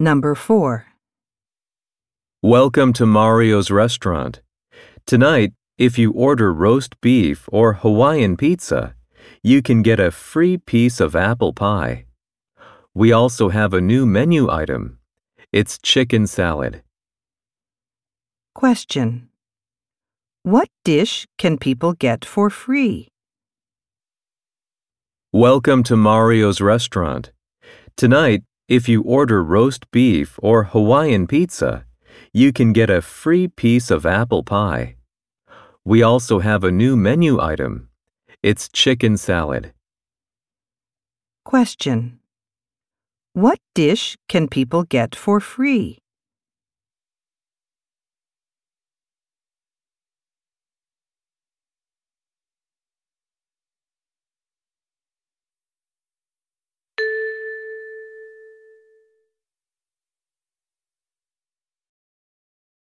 Number 4. Welcome to Mario's restaurant. Tonight, if you order roast beef or Hawaiian pizza, you can get a free piece of apple pie. We also have a new menu item. It's chicken salad. Question. What dish can people get for free? Welcome to Mario's restaurant. Tonight, if you order roast beef or Hawaiian pizza, you can get a free piece of apple pie. We also have a new menu item. It's chicken salad. Question. What dish can people get for free?